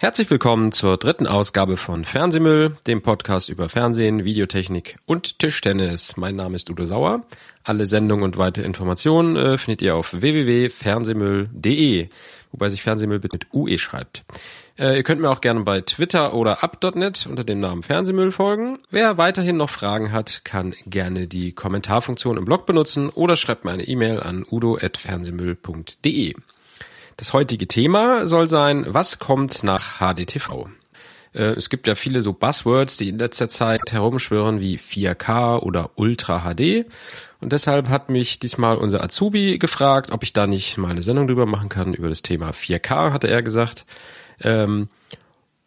Herzlich willkommen zur dritten Ausgabe von Fernsehmüll, dem Podcast über Fernsehen, Videotechnik und Tischtennis. Mein Name ist Udo Sauer. Alle Sendungen und weitere Informationen äh, findet ihr auf www.fernsehmüll.de, wobei sich Fernsehmüll mit UE schreibt. Äh, ihr könnt mir auch gerne bei Twitter oder up.net unter dem Namen Fernsehmüll folgen. Wer weiterhin noch Fragen hat, kann gerne die Kommentarfunktion im Blog benutzen oder schreibt mir eine E-Mail an udo.fernsehmüll.de. Das heutige Thema soll sein, was kommt nach HDTV? Äh, es gibt ja viele so Buzzwords, die in letzter Zeit herumschwirren wie 4K oder Ultra HD. Und deshalb hat mich diesmal unser Azubi gefragt, ob ich da nicht mal eine Sendung drüber machen kann über das Thema 4K, hatte er gesagt. Ähm,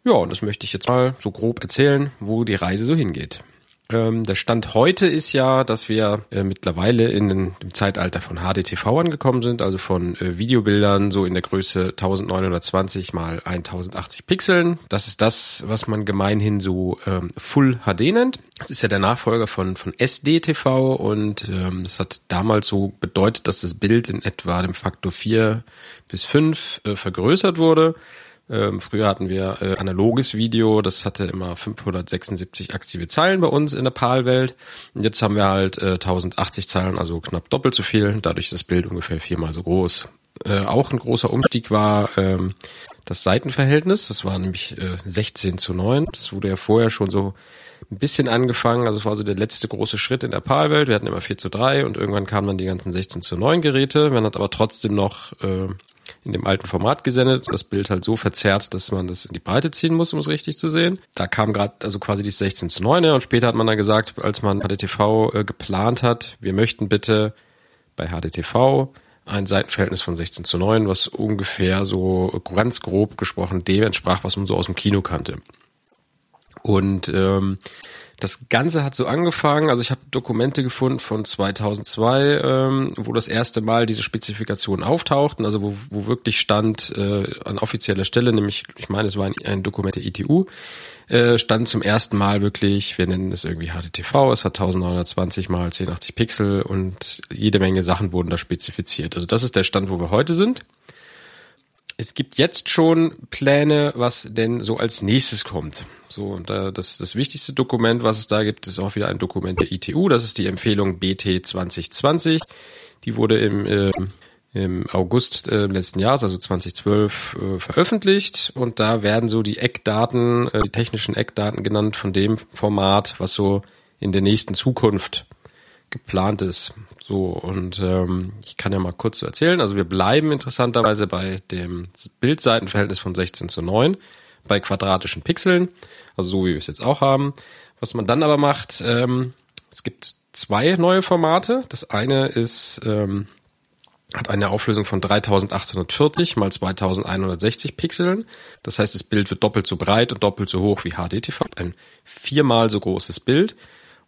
ja, und das möchte ich jetzt mal so grob erzählen, wo die Reise so hingeht. Ähm, der Stand heute ist ja, dass wir äh, mittlerweile in den, im Zeitalter von HDTV angekommen sind, also von äh, Videobildern so in der Größe 1920 mal 1080 Pixeln. Das ist das, was man gemeinhin so ähm, Full HD nennt. Das ist ja der Nachfolger von, von SDTV und ähm, das hat damals so bedeutet, dass das Bild in etwa dem Faktor 4 bis 5 äh, vergrößert wurde. Ähm, früher hatten wir äh, analoges Video, das hatte immer 576 aktive Zeilen bei uns in der PAL-Welt. Und jetzt haben wir halt äh, 1080 Zeilen, also knapp doppelt so viel. Dadurch ist das Bild ungefähr viermal so groß. Äh, auch ein großer Umstieg war ähm, das Seitenverhältnis. Das war nämlich äh, 16 zu 9. Das wurde ja vorher schon so ein bisschen angefangen. Also es war so der letzte große Schritt in der PAL-Welt. Wir hatten immer 4 zu 3 und irgendwann kamen dann die ganzen 16 zu 9 Geräte. Man hat aber trotzdem noch äh, in dem alten Format gesendet, das Bild halt so verzerrt, dass man das in die Breite ziehen muss, um es richtig zu sehen. Da kam gerade also quasi die 16 zu 9 und später hat man dann gesagt, als man HDTV äh, geplant hat, wir möchten bitte bei HDTV ein Seitenverhältnis von 16 zu 9, was ungefähr so ganz grob gesprochen dem entsprach, was man so aus dem Kino kannte. Und ähm, das Ganze hat so angefangen, also ich habe Dokumente gefunden von 2002, ähm, wo das erste Mal diese Spezifikationen auftauchten, also wo, wo wirklich stand äh, an offizieller Stelle, nämlich ich meine, es war ein, ein Dokument der ITU, äh, stand zum ersten Mal wirklich, wir nennen es irgendwie HDTV, es hat 1920 mal 1080 Pixel und jede Menge Sachen wurden da spezifiziert. Also das ist der Stand, wo wir heute sind es gibt jetzt schon Pläne, was denn so als nächstes kommt. So, und da, das, das wichtigste Dokument, was es da gibt, ist auch wieder ein Dokument der ITU. Das ist die Empfehlung BT 2020. Die wurde im, äh, im August äh, letzten Jahres, also 2012, äh, veröffentlicht. Und da werden so die Eckdaten, äh, die technischen Eckdaten genannt von dem Format, was so in der nächsten Zukunft geplant ist. So, und ähm, ich kann ja mal kurz so erzählen. Also wir bleiben interessanterweise bei dem Bildseitenverhältnis von 16 zu 9 bei quadratischen Pixeln, also so wie wir es jetzt auch haben. Was man dann aber macht, ähm, es gibt zwei neue Formate. Das eine ist ähm, hat eine Auflösung von 3840 mal 2160 Pixeln. Das heißt, das Bild wird doppelt so breit und doppelt so hoch wie HDTV. Ein viermal so großes Bild.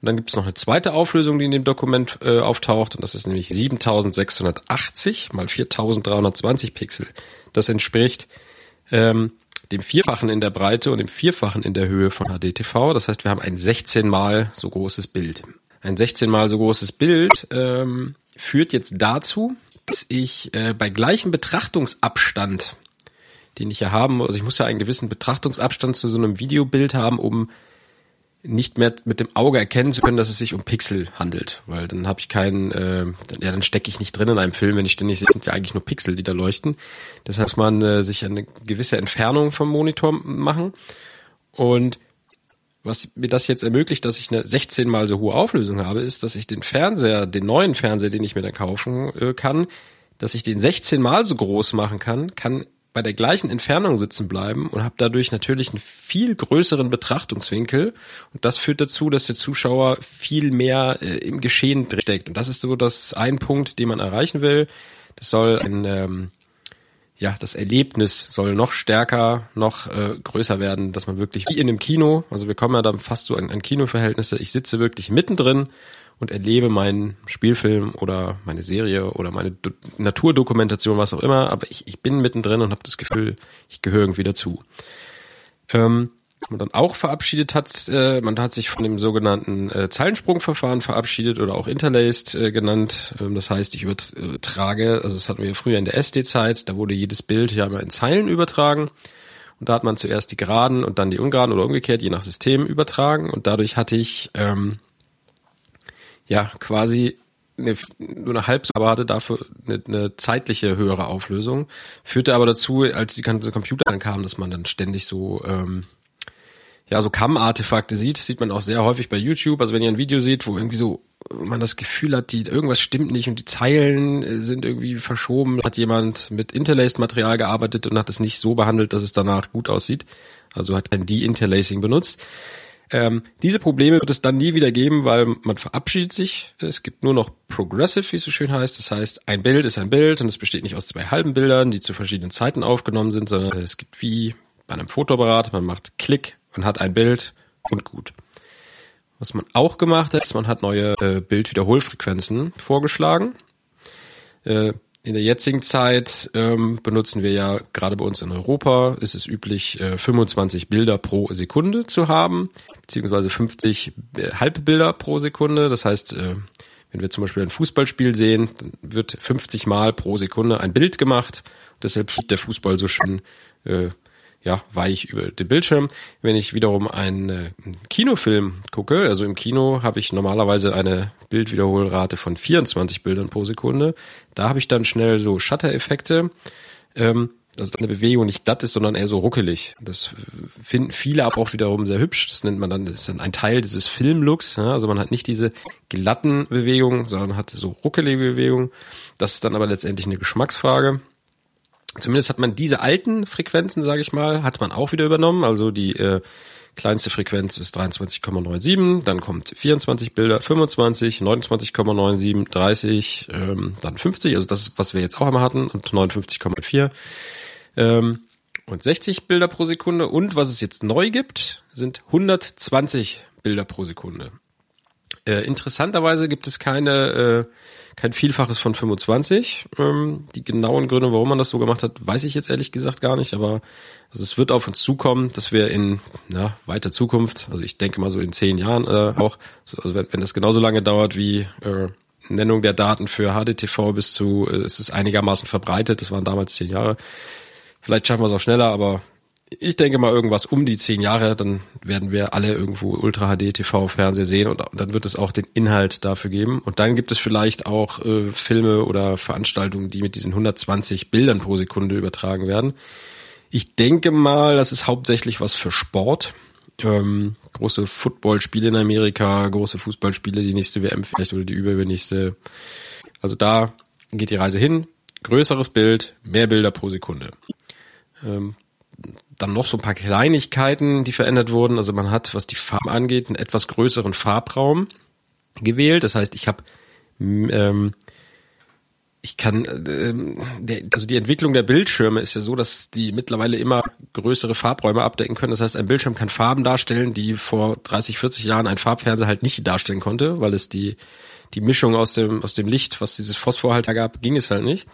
Und dann gibt es noch eine zweite Auflösung, die in dem Dokument äh, auftaucht, und das ist nämlich 7680 mal 4320 Pixel. Das entspricht ähm, dem Vierfachen in der Breite und dem Vierfachen in der Höhe von HDTV. Das heißt, wir haben ein 16 mal so großes Bild. Ein 16 mal so großes Bild ähm, führt jetzt dazu, dass ich äh, bei gleichem Betrachtungsabstand, den ich ja haben, also ich muss ja einen gewissen Betrachtungsabstand zu so einem Videobild haben, um nicht mehr mit dem Auge erkennen zu können, dass es sich um Pixel handelt, weil dann habe ich keinen, äh, ja, dann stecke ich nicht drin in einem Film, wenn ich ständig sehe, sind ja eigentlich nur Pixel, die da leuchten. Deshalb muss man äh, sich eine gewisse Entfernung vom Monitor machen und was mir das jetzt ermöglicht, dass ich eine 16 mal so hohe Auflösung habe, ist, dass ich den Fernseher, den neuen Fernseher, den ich mir dann kaufen äh, kann, dass ich den 16 mal so groß machen kann, kann bei der gleichen Entfernung sitzen bleiben und habe dadurch natürlich einen viel größeren Betrachtungswinkel. Und das führt dazu, dass der Zuschauer viel mehr äh, im Geschehen steckt. Und das ist so das ein Punkt, den man erreichen will. Das soll ein ähm, ja, das Erlebnis soll noch stärker, noch äh, größer werden, dass man wirklich wie in einem Kino, also wir kommen ja dann fast so an, an Kinoverhältnisse, ich sitze wirklich mittendrin und erlebe meinen Spielfilm oder meine Serie oder meine Do Naturdokumentation, was auch immer, aber ich, ich bin mittendrin und habe das Gefühl, ich gehöre irgendwie dazu. Ähm, man dann auch verabschiedet hat, äh, man hat sich von dem sogenannten äh, Zeilensprungverfahren verabschiedet oder auch Interlaced äh, genannt. Ähm, das heißt, ich übertrage, also das hatten wir früher in der SD-Zeit, da wurde jedes Bild ja immer in Zeilen übertragen. Und da hat man zuerst die geraden und dann die ungeraden oder umgekehrt, je nach System übertragen. Und dadurch hatte ich ähm, ja quasi eine, nur eine halb, aber hatte dafür eine, eine zeitliche höhere Auflösung. Führte aber dazu, als die ganzen Computer dann kamen, dass man dann ständig so ähm, ja so Cam-Artefakte sieht. Sieht man auch sehr häufig bei YouTube. Also wenn ihr ein Video seht, wo irgendwie so man das Gefühl hat, die irgendwas stimmt nicht und die Zeilen äh, sind irgendwie verschoben, hat jemand mit Interlaced-Material gearbeitet und hat es nicht so behandelt, dass es danach gut aussieht. Also hat ein De-Interlacing benutzt ähm, diese Probleme wird es dann nie wieder geben, weil man verabschiedet sich. Es gibt nur noch Progressive, wie es so schön heißt. Das heißt, ein Bild ist ein Bild und es besteht nicht aus zwei halben Bildern, die zu verschiedenen Zeiten aufgenommen sind, sondern es gibt wie bei einem Fotoapparat, man macht Klick und hat ein Bild und gut. Was man auch gemacht hat, ist, man hat neue äh, Bildwiederholfrequenzen vorgeschlagen. Äh, in der jetzigen Zeit ähm, benutzen wir ja gerade bei uns in Europa ist es üblich, äh, 25 Bilder pro Sekunde zu haben, beziehungsweise 50 äh, Halbbilder pro Sekunde. Das heißt, äh, wenn wir zum Beispiel ein Fußballspiel sehen, dann wird 50 Mal pro Sekunde ein Bild gemacht. Deshalb fliegt der Fußball so schön äh, ja, weich über den Bildschirm. Wenn ich wiederum einen, äh, Kinofilm gucke, also im Kino habe ich normalerweise eine Bildwiederholrate von 24 Bildern pro Sekunde. Da habe ich dann schnell so Shutter-Effekte. Ähm, also eine Bewegung nicht glatt ist, sondern eher so ruckelig. Das finden viele aber auch wiederum sehr hübsch. Das nennt man dann, das ist dann ein Teil dieses Filmlooks. Ja? Also man hat nicht diese glatten Bewegungen, sondern hat so ruckelige Bewegungen. Das ist dann aber letztendlich eine Geschmacksfrage. Zumindest hat man diese alten Frequenzen, sage ich mal, hat man auch wieder übernommen. Also die äh, kleinste Frequenz ist 23,97, dann kommt 24 Bilder, 25, 29,97, 30, ähm, dann 50, also das, was wir jetzt auch immer hatten, und 59,4 ähm, und 60 Bilder pro Sekunde. Und was es jetzt neu gibt, sind 120 Bilder pro Sekunde. Äh, interessanterweise gibt es keine äh, kein Vielfaches von 25. Ähm, die genauen Gründe, warum man das so gemacht hat, weiß ich jetzt ehrlich gesagt gar nicht, aber also es wird auf uns zukommen, dass wir in ja, weiter Zukunft, also ich denke mal so in zehn Jahren äh, auch, also wenn, wenn das genauso lange dauert wie äh, Nennung der Daten für HDTV bis zu, äh, es ist einigermaßen verbreitet, das waren damals zehn Jahre. Vielleicht schaffen wir es auch schneller, aber ich denke mal irgendwas um die zehn Jahre, dann werden wir alle irgendwo Ultra HD TV Fernseher sehen und, dann wird es auch den Inhalt dafür geben und dann gibt es vielleicht auch äh, Filme oder Veranstaltungen, die mit diesen 120 Bildern pro Sekunde übertragen werden. Ich denke mal, das ist hauptsächlich was für Sport. Ähm, große Footballspiele in Amerika, große Fußballspiele, die nächste WM vielleicht oder die übernächste. Also da geht die Reise hin. Größeres Bild, mehr Bilder pro Sekunde. Ähm, dann noch so ein paar Kleinigkeiten, die verändert wurden. Also man hat, was die Farben angeht, einen etwas größeren Farbraum gewählt. Das heißt, ich habe ähm, ich kann, ähm, der, also die Entwicklung der Bildschirme ist ja so, dass die mittlerweile immer größere Farbräume abdecken können. Das heißt, ein Bildschirm kann Farben darstellen, die vor 30, 40 Jahren ein Farbfernseher halt nicht darstellen konnte, weil es die die Mischung aus dem aus dem Licht, was dieses Phosphor halt gab, ging es halt nicht.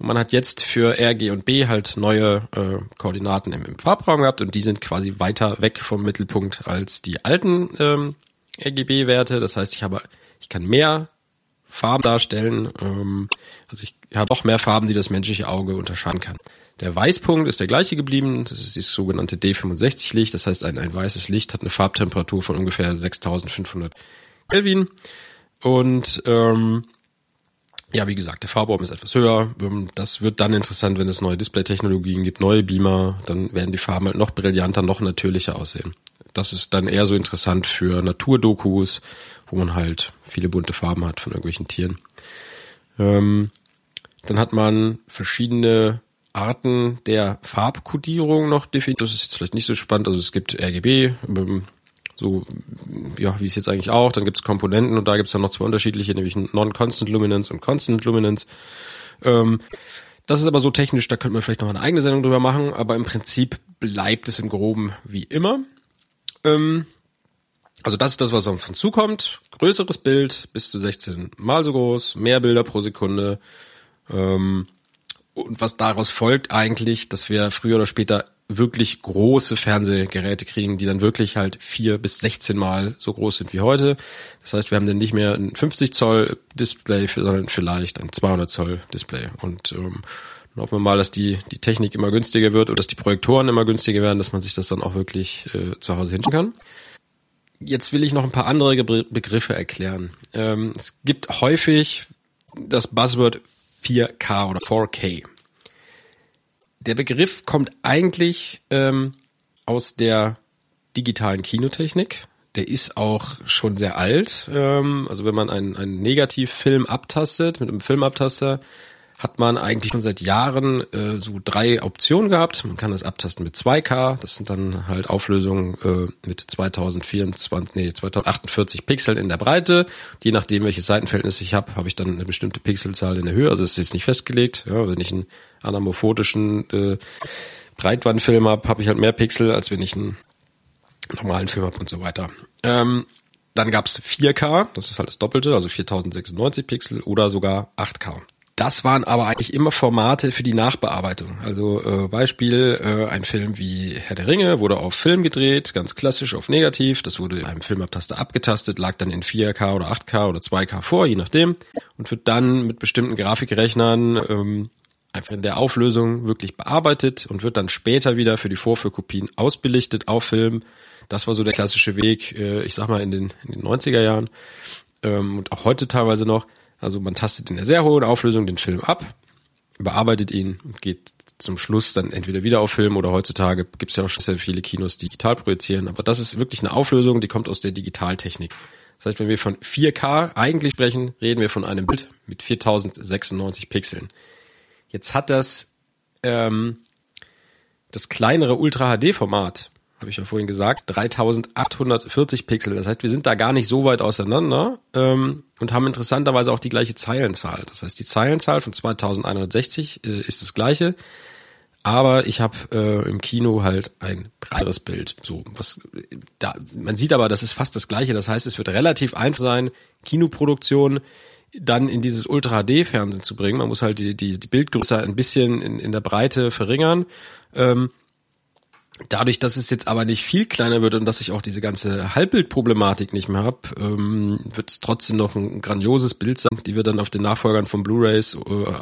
Und man hat jetzt für R, G und B halt neue äh, Koordinaten im, im Farbraum gehabt und die sind quasi weiter weg vom Mittelpunkt als die alten ähm, RGB-Werte. Das heißt, ich habe, ich kann mehr Farben darstellen. Ähm, also ich habe auch mehr Farben, die das menschliche Auge unterscheiden kann. Der Weißpunkt ist der gleiche geblieben. Das ist das sogenannte D65-Licht. Das heißt, ein, ein weißes Licht hat eine Farbtemperatur von ungefähr 6500 Kelvin. Und ähm, ja, wie gesagt, der Farbraum ist etwas höher. Ähm, das wird dann interessant, wenn es neue Display-Technologien gibt, neue Beamer, dann werden die Farben halt noch brillanter, noch natürlicher aussehen. Das ist dann eher so interessant für Naturdokus, wo man halt viele bunte Farben hat von irgendwelchen Tieren. Ähm, dann hat man verschiedene Arten der Farbkodierung noch definiert. Das ist jetzt vielleicht nicht so spannend. Also es gibt RGB, ähm, so ja, wie es jetzt eigentlich auch. Dann gibt es Komponenten und da gibt es dann noch zwei unterschiedliche, nämlich Non-Constant Luminance und Constant Luminance. Ähm, das ist aber so technisch, da könnte man vielleicht noch eine eigene Sendung drüber machen, aber im Prinzip bleibt es im Groben wie immer. Ähm, also das ist das, was auf uns zukommt. Größeres Bild, bis zu 16 mal so groß, mehr Bilder pro Sekunde. Ähm, und was daraus folgt eigentlich, dass wir früher oder später wirklich große Fernsehgeräte kriegen, die dann wirklich halt vier bis 16 Mal so groß sind wie heute. Das heißt, wir haben dann nicht mehr ein 50 Zoll Display, sondern vielleicht ein 200 Zoll Display. Und ähm, Dann hoffen wir mal, dass die, die Technik immer günstiger wird oder dass die Projektoren immer günstiger werden, dass man sich das dann auch wirklich äh, zu Hause hinschauen kann. Jetzt will ich noch ein paar andere Begriffe erklären. Ähm, es gibt häufig das Buzzword 4K oder 4K. Der Begriff kommt eigentlich ähm, aus der digitalen Kinotechnik. Der ist auch schon sehr alt. Ähm, also wenn man einen, einen Negativfilm abtastet mit einem Filmabtaster, hat man eigentlich schon seit Jahren äh, so drei Optionen gehabt. Man kann das abtasten mit 2K, das sind dann halt Auflösungen äh, mit 2024, nee, 2048 Pixeln in der Breite. Je nachdem, welches Seitenverhältnis ich habe, habe ich dann eine bestimmte Pixelzahl in der Höhe. Also es ist jetzt nicht festgelegt. Ja, wenn ich einen anamorphotischen äh, Breitbandfilm habe, habe ich halt mehr Pixel, als wenn ich einen normalen Film habe und so weiter. Ähm, dann gab's 4K, das ist halt das Doppelte, also 4096 Pixel oder sogar 8K. Das waren aber eigentlich immer Formate für die Nachbearbeitung. Also äh, Beispiel, äh, ein Film wie Herr der Ringe wurde auf Film gedreht, ganz klassisch auf Negativ. Das wurde beim Filmabtaster abgetastet, lag dann in 4K oder 8K oder 2K vor, je nachdem. Und wird dann mit bestimmten Grafikrechnern ähm, einfach in der Auflösung wirklich bearbeitet und wird dann später wieder für die Vorführkopien ausbelichtet auf Film. Das war so der klassische Weg, äh, ich sag mal in den, in den 90er Jahren ähm, und auch heute teilweise noch. Also man tastet in der sehr hohen Auflösung den Film ab, bearbeitet ihn und geht zum Schluss dann entweder wieder auf Film oder heutzutage gibt es ja auch schon sehr viele Kinos, die digital projizieren. Aber das ist wirklich eine Auflösung, die kommt aus der Digitaltechnik. Das heißt, wenn wir von 4K eigentlich sprechen, reden wir von einem Bild mit 4096 Pixeln. Jetzt hat das ähm, das kleinere Ultra HD Format habe ich ja vorhin gesagt, 3840 Pixel. Das heißt, wir sind da gar nicht so weit auseinander ähm, und haben interessanterweise auch die gleiche Zeilenzahl. Das heißt, die Zeilenzahl von 2160 äh, ist das gleiche, aber ich habe äh, im Kino halt ein breiteres Bild. So was da man sieht aber, das ist fast das gleiche. Das heißt, es wird relativ einfach sein, Kinoproduktion dann in dieses Ultra HD Fernsehen zu bringen. Man muss halt die die, die Bildgröße ein bisschen in, in der Breite verringern. Ähm, Dadurch, dass es jetzt aber nicht viel kleiner wird und dass ich auch diese ganze Halbbildproblematik nicht mehr habe, ähm, wird es trotzdem noch ein grandioses Bild sein, die wir dann auf den Nachfolgern von Blu-rays äh,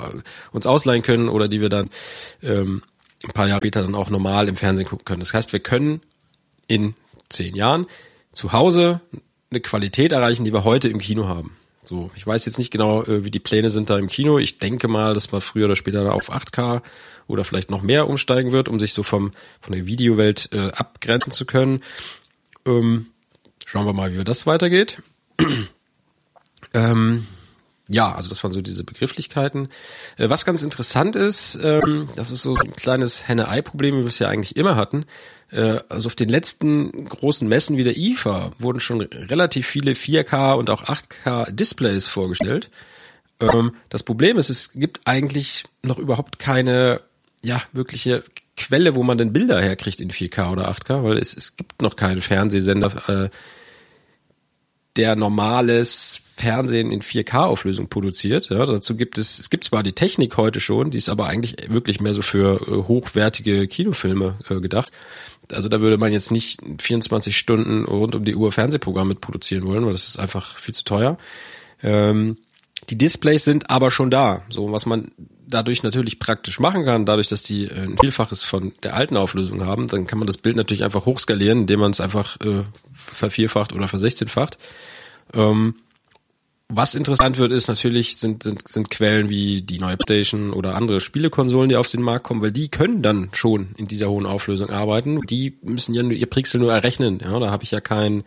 uns ausleihen können oder die wir dann ähm, ein paar Jahre später dann auch normal im Fernsehen gucken können. Das heißt, wir können in zehn Jahren zu Hause eine Qualität erreichen, die wir heute im Kino haben. So, ich weiß jetzt nicht genau, äh, wie die Pläne sind da im Kino. Ich denke mal, dass wir früher oder später auf 8K oder vielleicht noch mehr umsteigen wird, um sich so vom von der Videowelt äh, abgrenzen zu können. Ähm, schauen wir mal, wie das weitergeht. ähm, ja, also das waren so diese Begrifflichkeiten. Äh, was ganz interessant ist, ähm, das ist so ein kleines Henne-Ei-Problem, wie wir es ja eigentlich immer hatten. Äh, also auf den letzten großen Messen wie der IFA wurden schon relativ viele 4K und auch 8K Displays vorgestellt. Ähm, das Problem ist, es gibt eigentlich noch überhaupt keine ja, wirkliche Quelle, wo man denn Bilder herkriegt in 4K oder 8K, weil es, es gibt noch keinen Fernsehsender, äh, der normales Fernsehen in 4K-Auflösung produziert. Ja, dazu gibt es, es gibt zwar die Technik heute schon, die ist aber eigentlich wirklich mehr so für äh, hochwertige Kinofilme äh, gedacht. Also da würde man jetzt nicht 24 Stunden rund um die Uhr Fernsehprogramm mit produzieren wollen, weil das ist einfach viel zu teuer. Ähm, die Displays sind aber schon da. So, was man dadurch natürlich praktisch machen kann, dadurch, dass die äh, ein Vielfaches von der alten Auflösung haben, dann kann man das Bild natürlich einfach hochskalieren, indem man es einfach äh, vervierfacht oder versechzehnfacht. Ähm, was interessant wird, ist natürlich, sind, sind, sind Quellen wie die neue Station oder andere Spielekonsolen, die auf den Markt kommen, weil die können dann schon in dieser hohen Auflösung arbeiten. Die müssen ja nur ihr Pixel nur errechnen. Ja, da habe ich ja kein,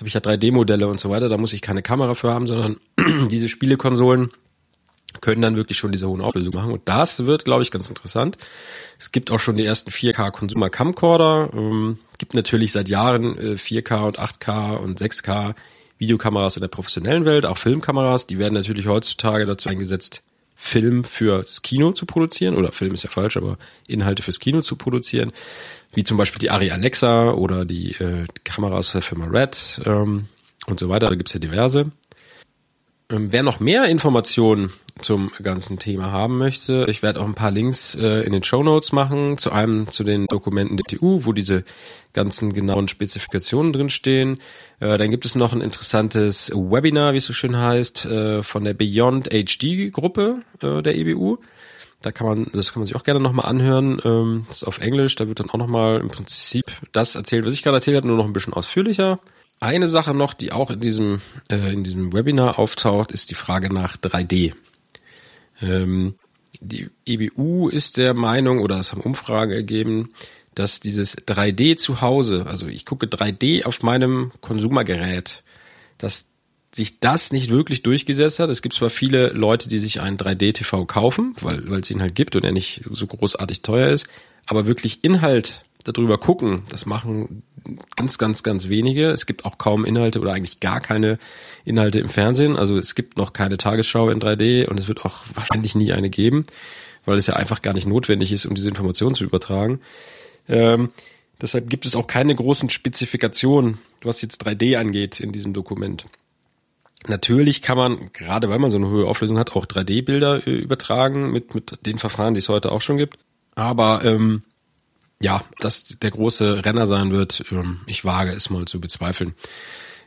habe ich ja 3D-Modelle und so weiter, da muss ich keine Kamera für haben, sondern diese Spielekonsolen können dann wirklich schon diese hohen Auflösungen machen. Und das wird, glaube ich, ganz interessant. Es gibt auch schon die ersten 4K Consumer Camcorder. Ähm, gibt natürlich seit Jahren äh, 4K und 8K und 6K Videokameras in der professionellen Welt, auch Filmkameras. Die werden natürlich heutzutage dazu eingesetzt, Film fürs Kino zu produzieren. Oder Film ist ja falsch, aber Inhalte fürs Kino zu produzieren. Wie zum Beispiel die Ari Alexa oder die äh, Kameras der Firma Red ähm, und so weiter. Da gibt's ja diverse. Ähm, wer noch mehr Informationen zum ganzen Thema haben möchte, ich werde auch ein paar Links äh, in den Show Notes machen, zu einem zu den Dokumenten der TU, wo diese ganzen genauen Spezifikationen drinstehen. Äh, dann gibt es noch ein interessantes Webinar, wie es so schön heißt, äh, von der Beyond HD Gruppe äh, der EBU. Da kann man, das kann man sich auch gerne nochmal anhören. Ähm, das ist auf Englisch, da wird dann auch nochmal im Prinzip das erzählt, was ich gerade erzählt habe, nur noch ein bisschen ausführlicher. Eine Sache noch, die auch in diesem, äh, in diesem Webinar auftaucht, ist die Frage nach 3D. Ähm, die EBU ist der Meinung, oder es haben Umfragen ergeben, dass dieses 3D zu Hause, also ich gucke 3D auf meinem Konsumergerät, dass sich das nicht wirklich durchgesetzt hat. Es gibt zwar viele Leute, die sich einen 3D-TV kaufen, weil, weil es ihn halt gibt und er nicht so großartig teuer ist, aber wirklich Inhalt darüber gucken, das machen ganz, ganz, ganz wenige. Es gibt auch kaum Inhalte oder eigentlich gar keine Inhalte im Fernsehen. Also es gibt noch keine Tagesschau in 3D und es wird auch wahrscheinlich nie eine geben, weil es ja einfach gar nicht notwendig ist, um diese Informationen zu übertragen. Ähm, deshalb gibt es auch keine großen Spezifikationen, was jetzt 3D angeht in diesem Dokument. Natürlich kann man, gerade weil man so eine hohe Auflösung hat, auch 3D-Bilder äh, übertragen mit, mit den Verfahren, die es heute auch schon gibt. Aber ähm, ja, dass der große Renner sein wird, ähm, ich wage es mal zu bezweifeln.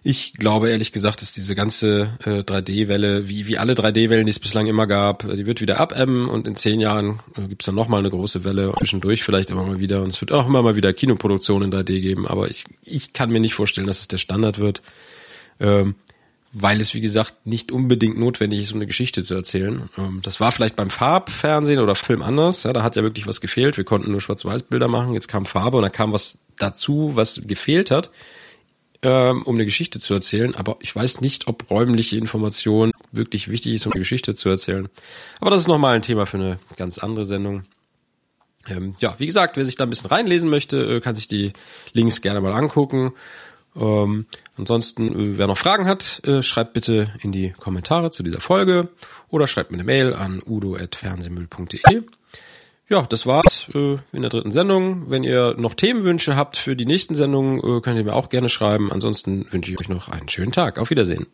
Ich glaube ehrlich gesagt, dass diese ganze äh, 3D-Welle, wie, wie alle 3D-Wellen, die es bislang immer gab, äh, die wird wieder abebben und in zehn Jahren äh, gibt's dann nochmal eine große Welle, zwischendurch vielleicht immer mal wieder. Und es wird auch immer mal wieder Kinoproduktionen in 3D geben, aber ich, ich kann mir nicht vorstellen, dass es der Standard wird. Ähm, weil es, wie gesagt, nicht unbedingt notwendig ist, um eine Geschichte zu erzählen. Ähm, das war vielleicht beim Farbfernsehen oder Film anders. Ja, da hat ja wirklich was gefehlt. Wir konnten nur Schwarz-Weiß-Bilder machen. Jetzt kam Farbe und da kam was dazu, was gefehlt hat, ähm, um eine Geschichte zu erzählen. Aber ich weiß nicht, ob räumliche Information wirklich wichtig ist, um eine Geschichte zu erzählen. Aber das ist nochmal ein Thema für eine ganz andere Sendung. Ähm, ja, wie gesagt, wer sich da ein bisschen reinlesen möchte, äh, kann sich die Links gerne mal angucken. Ähm, ansonsten, äh, wer noch Fragen hat, äh, schreibt bitte in die Kommentare zu dieser Folge oder schreibt mir eine Mail an udo.fernsehmüll.de. Ja, das war's äh, in der dritten Sendung. Wenn ihr noch Themenwünsche habt für die nächsten Sendungen, äh, könnt ihr mir auch gerne schreiben. Ansonsten wünsche ich euch noch einen schönen Tag. Auf Wiedersehen.